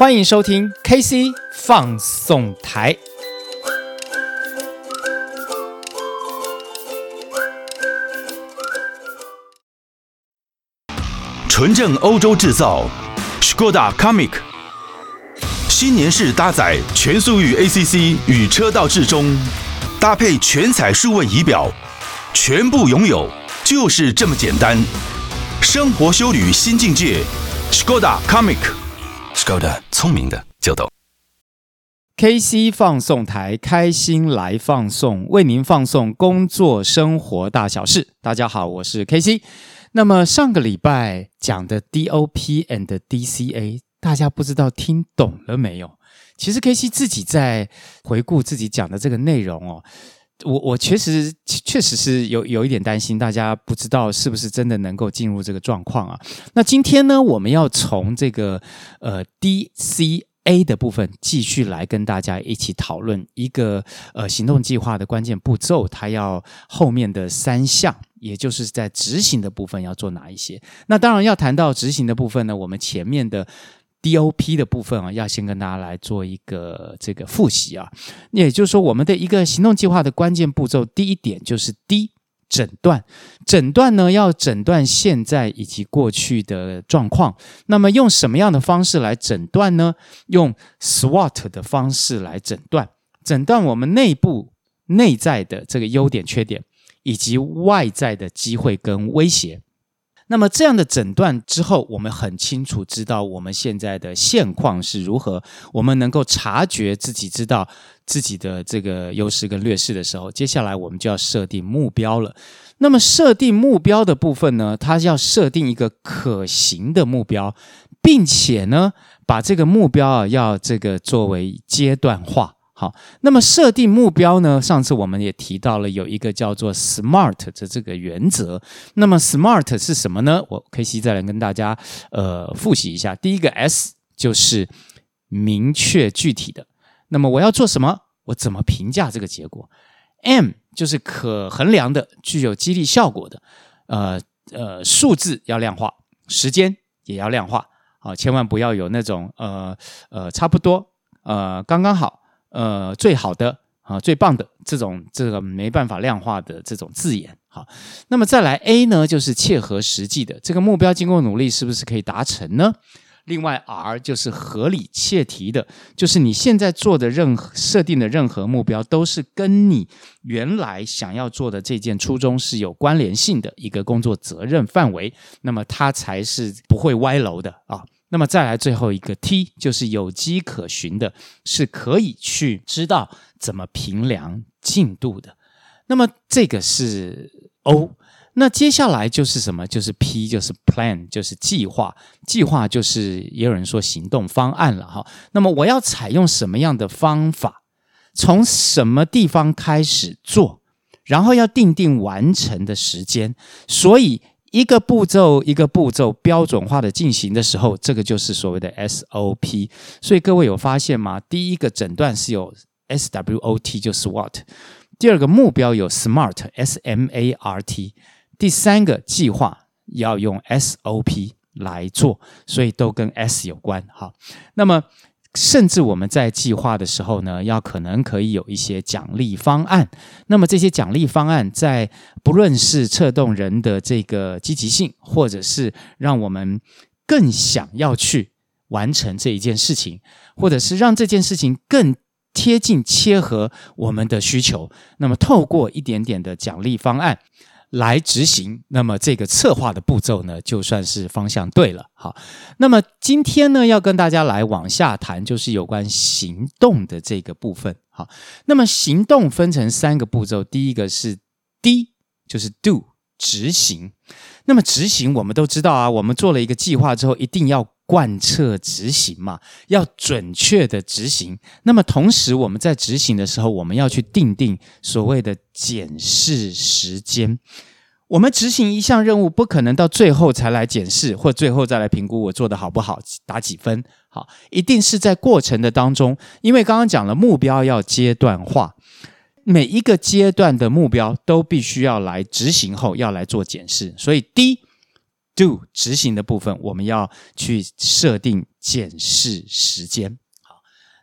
欢迎收听 KC 放送台。纯正欧洲制造，Škoda Kamiq，新年式搭载全速域 ACC 与车道智中，搭配全彩数位仪表，全部拥有就是这么简单。生活修旅新境界，Škoda Komik Kamiq，Škoda 聪明的就懂。KC 放送台开心来放送，为您放送工作生活大小事。大家好，我是 KC。那么上个礼拜讲的 DOP and DCA，大家不知道听懂了没有？其实 KC 自己在回顾自己讲的这个内容哦，我我确实确实是有有一点担心，大家不知道是不是真的能够进入这个状况啊？那今天呢，我们要从这个呃 DCA 的部分继续来跟大家一起讨论一个呃行动计划的关键步骤，它要后面的三项。也就是在执行的部分要做哪一些？那当然要谈到执行的部分呢，我们前面的 DOP 的部分啊，要先跟大家来做一个这个复习啊。也就是说，我们的一个行动计划的关键步骤，第一点就是 D 诊断。诊断呢，要诊断现在以及过去的状况。那么用什么样的方式来诊断呢？用 SWOT 的方式来诊断，诊断我们内部内在的这个优点、缺点。以及外在的机会跟威胁，那么这样的诊断之后，我们很清楚知道我们现在的现况是如何，我们能够察觉自己知道自己的这个优势跟劣势的时候，接下来我们就要设定目标了。那么设定目标的部分呢，它要设定一个可行的目标，并且呢，把这个目标啊要这个作为阶段化。好，那么设定目标呢？上次我们也提到了有一个叫做 SMART 的这个原则。那么 SMART 是什么呢？我 KC 再来跟大家呃复习一下。第一个 S 就是明确具体的。那么我要做什么？我怎么评价这个结果？M 就是可衡量的，具有激励效果的。呃呃，数字要量化，时间也要量化。好，千万不要有那种呃呃差不多呃刚刚好。呃，最好的啊，最棒的这种这个没办法量化的这种字眼，好，那么再来 A 呢，就是切合实际的这个目标，经过努力是不是可以达成呢？另外 R 就是合理切题的，就是你现在做的任何设定的任何目标，都是跟你原来想要做的这件初衷是有关联性的一个工作责任范围，那么它才是不会歪楼的啊。那么再来最后一个 T，就是有迹可循的，是可以去知道怎么评量进度的。那么这个是 O，那接下来就是什么？就是 P，就是 Plan，就是计划。计划就是也有人说行动方案了哈。那么我要采用什么样的方法？从什么地方开始做？然后要定定完成的时间。所以。一个步骤一个步骤标准化的进行的时候，这个就是所谓的 SOP。所以各位有发现吗？第一个诊断是有 SWOT，就是 SWOT；第二个目标有 SMART；第三个计划要用 SOP 来做，所以都跟 S 有关。好，那么。甚至我们在计划的时候呢，要可能可以有一些奖励方案。那么这些奖励方案，在不论是策动人的这个积极性，或者是让我们更想要去完成这一件事情，或者是让这件事情更贴近切合我们的需求，那么透过一点点的奖励方案。来执行，那么这个策划的步骤呢，就算是方向对了。好，那么今天呢，要跟大家来往下谈，就是有关行动的这个部分。好，那么行动分成三个步骤，第一个是 D，就是 Do，执行。那么执行，我们都知道啊，我们做了一个计划之后，一定要。贯彻执行嘛，要准确的执行。那么同时，我们在执行的时候，我们要去定定所谓的检视时间。我们执行一项任务，不可能到最后才来检视，或最后再来评估我做的好不好，打几分。好，一定是在过程的当中，因为刚刚讲了目标要阶段化，每一个阶段的目标都必须要来执行后要来做检视。所以第一。Do 执行的部分，我们要去设定检视时间。好，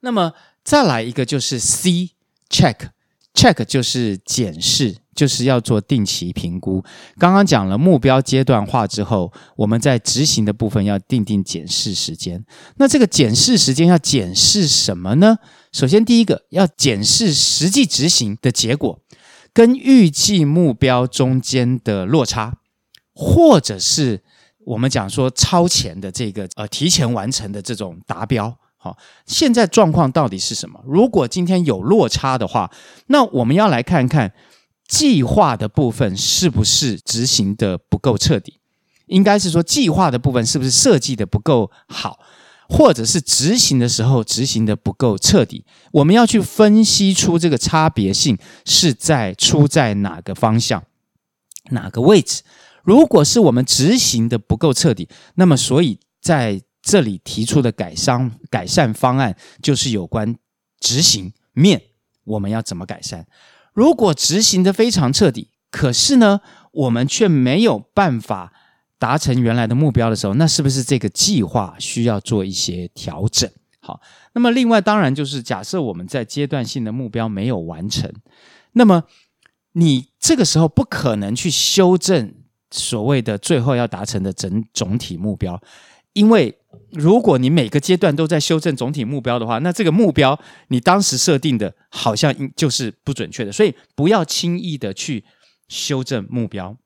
那么再来一个就是 C check check 就是检视。就是要做定期评估。刚刚讲了目标阶段化之后，我们在执行的部分要定定检视时间。那这个检视时间要检视什么呢？首先，第一个要检视实际执行的结果跟预计目标中间的落差，或者是我们讲说超前的这个呃提前完成的这种达标。好，现在状况到底是什么？如果今天有落差的话，那我们要来看看。计划的部分是不是执行的不够彻底？应该是说计划的部分是不是设计的不够好，或者是执行的时候执行的不够彻底？我们要去分析出这个差别性是在出在哪个方向、哪个位置。如果是我们执行的不够彻底，那么所以在这里提出的改善改善方案就是有关执行面，我们要怎么改善？如果执行的非常彻底，可是呢，我们却没有办法达成原来的目标的时候，那是不是这个计划需要做一些调整？好，那么另外当然就是假设我们在阶段性的目标没有完成，那么你这个时候不可能去修正所谓的最后要达成的整总体目标，因为。如果你每个阶段都在修正总体目标的话，那这个目标你当时设定的好像就是不准确的，所以不要轻易的去修正目标。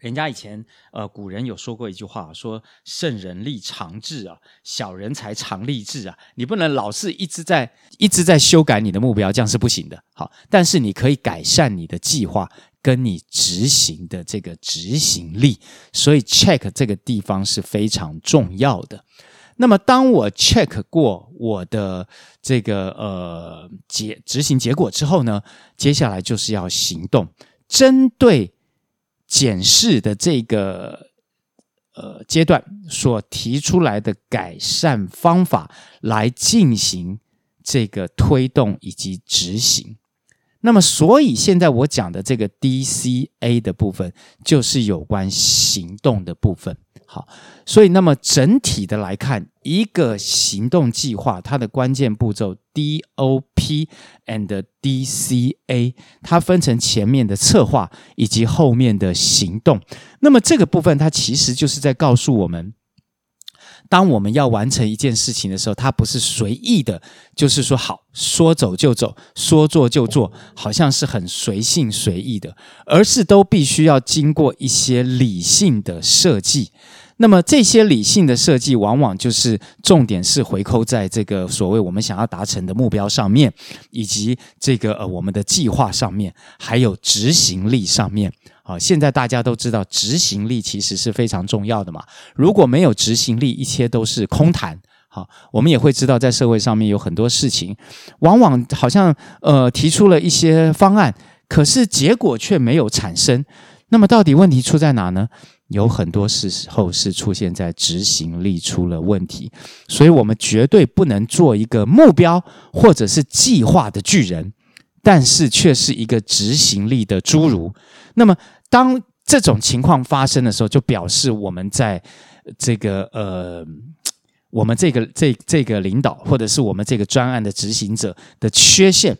人家以前呃古人有说过一句话，说圣人立长志啊，小人才常立志啊。你不能老是一直在一直在修改你的目标，这样是不行的。好，但是你可以改善你的计划。跟你执行的这个执行力，所以 check 这个地方是非常重要的。那么，当我 check 过我的这个呃结执行结果之后呢，接下来就是要行动，针对检视的这个呃阶段所提出来的改善方法来进行这个推动以及执行。那么，所以现在我讲的这个 DCA 的部分，就是有关行动的部分。好，所以那么整体的来看，一个行动计划它的关键步骤 DOP and DCA，它分成前面的策划以及后面的行动。那么这个部分，它其实就是在告诉我们。当我们要完成一件事情的时候，它不是随意的，就是说好说走就走，说做就做，好像是很随性随意的，而是都必须要经过一些理性的设计。那么这些理性的设计，往往就是重点是回扣在这个所谓我们想要达成的目标上面，以及这个呃我们的计划上面，还有执行力上面。好，现在大家都知道执行力其实是非常重要的嘛。如果没有执行力，一切都是空谈。好，我们也会知道，在社会上面有很多事情，往往好像呃提出了一些方案，可是结果却没有产生。那么到底问题出在哪呢？有很多时候是出现在执行力出了问题。所以我们绝对不能做一个目标或者是计划的巨人，但是却是一个执行力的侏儒。那么。当这种情况发生的时候，就表示我们在这个呃，我们这个这这个领导或者是我们这个专案的执行者的缺陷，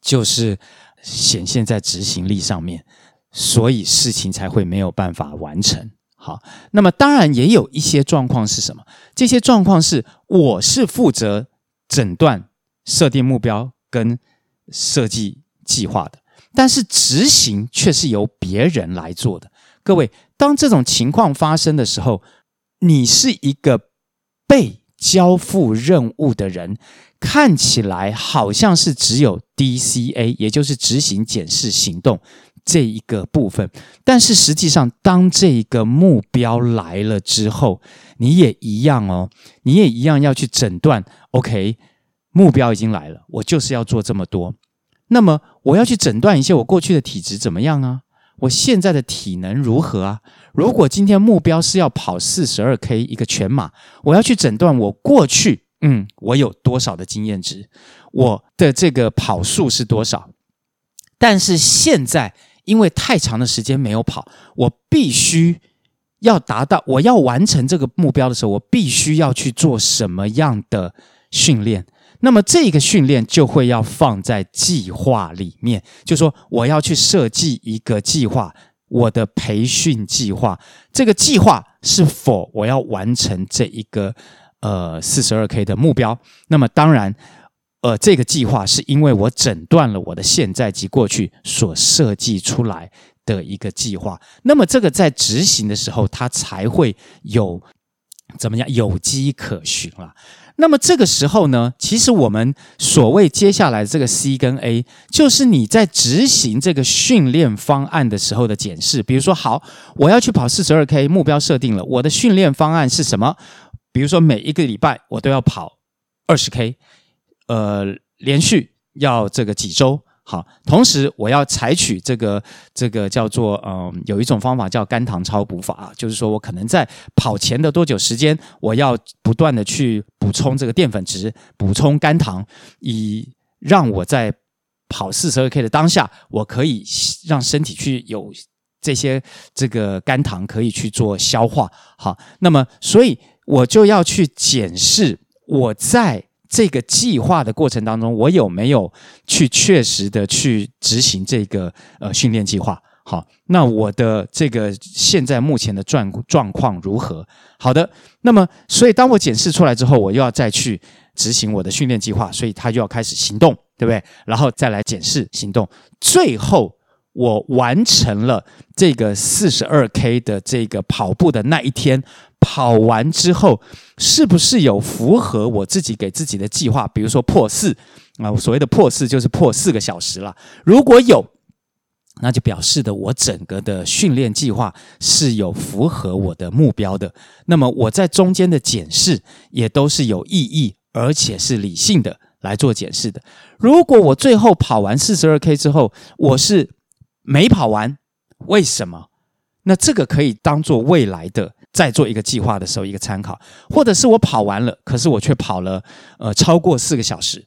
就是显现在执行力上面，所以事情才会没有办法完成。好，那么当然也有一些状况是什么？这些状况是我是负责诊断、设定目标跟设计计划的。但是执行却是由别人来做的。各位，当这种情况发生的时候，你是一个被交付任务的人，看起来好像是只有 DCA，也就是执行、检视、行动这一个部分。但是实际上，当这一个目标来了之后，你也一样哦，你也一样要去诊断。OK，目标已经来了，我就是要做这么多。那么我要去诊断一下我过去的体质怎么样啊？我现在的体能如何啊？如果今天目标是要跑四十二 K 一个全马，我要去诊断我过去，嗯，我有多少的经验值，我的这个跑数是多少？但是现在因为太长的时间没有跑，我必须要达到，我要完成这个目标的时候，我必须要去做什么样的训练？那么这个训练就会要放在计划里面，就说我要去设计一个计划，我的培训计划，这个计划是否我要完成这一个呃四十二 K 的目标？那么当然，呃，这个计划是因为我诊断了我的现在及过去所设计出来的一个计划，那么这个在执行的时候，它才会有怎么样有迹可循了。那么这个时候呢，其实我们所谓接下来这个 C 跟 A，就是你在执行这个训练方案的时候的检视。比如说，好，我要去跑四十二 K，目标设定了，我的训练方案是什么？比如说每一个礼拜我都要跑二十 K，呃，连续要这个几周。好，同时我要采取这个这个叫做嗯，有一种方法叫肝糖超补法，就是说我可能在跑前的多久时间，我要不断的去补充这个淀粉质，补充肝糖，以让我在跑四十二 K 的当下，我可以让身体去有这些这个肝糖可以去做消化。好，那么所以我就要去检视我在。这个计划的过程当中，我有没有去确实的去执行这个呃训练计划？好，那我的这个现在目前的状状况如何？好的，那么所以当我检视出来之后，我又要再去执行我的训练计划，所以他就要开始行动，对不对？然后再来检视行动，最后我完成了这个四十二 K 的这个跑步的那一天。跑完之后，是不是有符合我自己给自己的计划？比如说破四啊，所谓的破四就是破四个小时了。如果有，那就表示的我整个的训练计划是有符合我的目标的。那么我在中间的检视也都是有意义，而且是理性的来做检视的。如果我最后跑完四十二 K 之后，我是没跑完，为什么？那这个可以当做未来的。在做一个计划的时候，一个参考，或者是我跑完了，可是我却跑了呃超过四个小时，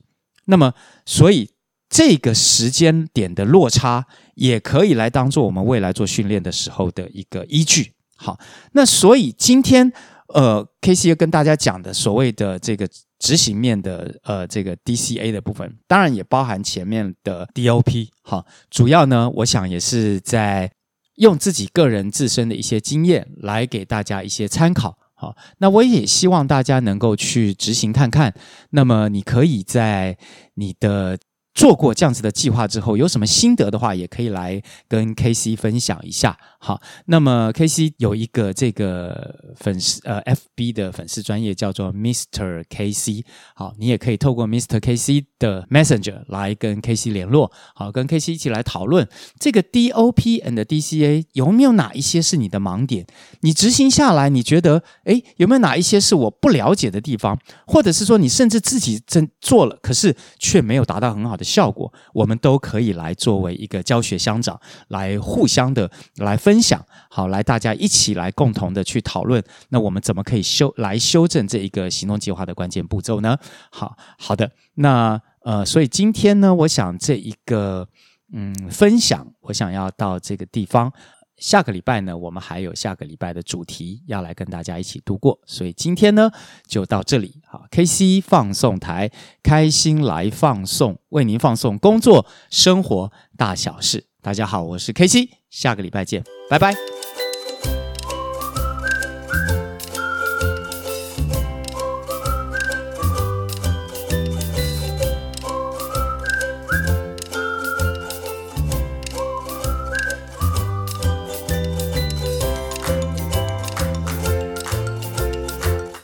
那么所以这个时间点的落差也可以来当做我们未来做训练的时候的一个依据。好，那所以今天呃，KC 要跟大家讲的所谓的这个执行面的呃这个 DCA 的部分，当然也包含前面的 DOP。好，主要呢，我想也是在。用自己个人自身的一些经验来给大家一些参考，好，那我也希望大家能够去执行看看。那么你可以在你的。做过这样子的计划之后，有什么心得的话，也可以来跟 KC 分享一下。好，那么 KC 有一个这个粉丝呃 FB 的粉丝专业叫做 Mr. KC。好，你也可以透过 Mr. KC 的 Messenger 来跟 KC 联络。好，跟 KC 一起来讨论这个 DOP and DCA 有没有哪一些是你的盲点？你执行下来，你觉得诶有没有哪一些是我不了解的地方？或者是说你甚至自己真做了，可是却没有达到很好的。效果，我们都可以来作为一个教学相长，来互相的来分分享，好，来大家一起来共同的去讨论，那我们怎么可以修来修正这一个行动计划的关键步骤呢？好好的，那呃，所以今天呢，我想这一个嗯分享，我想要到这个地方。下个礼拜呢，我们还有下个礼拜的主题要来跟大家一起度过，所以今天呢就到这里。好，KC 放送台，开心来放送，为您放送工作生活大小事。大家好，我是 K 七下个礼拜见，拜拜。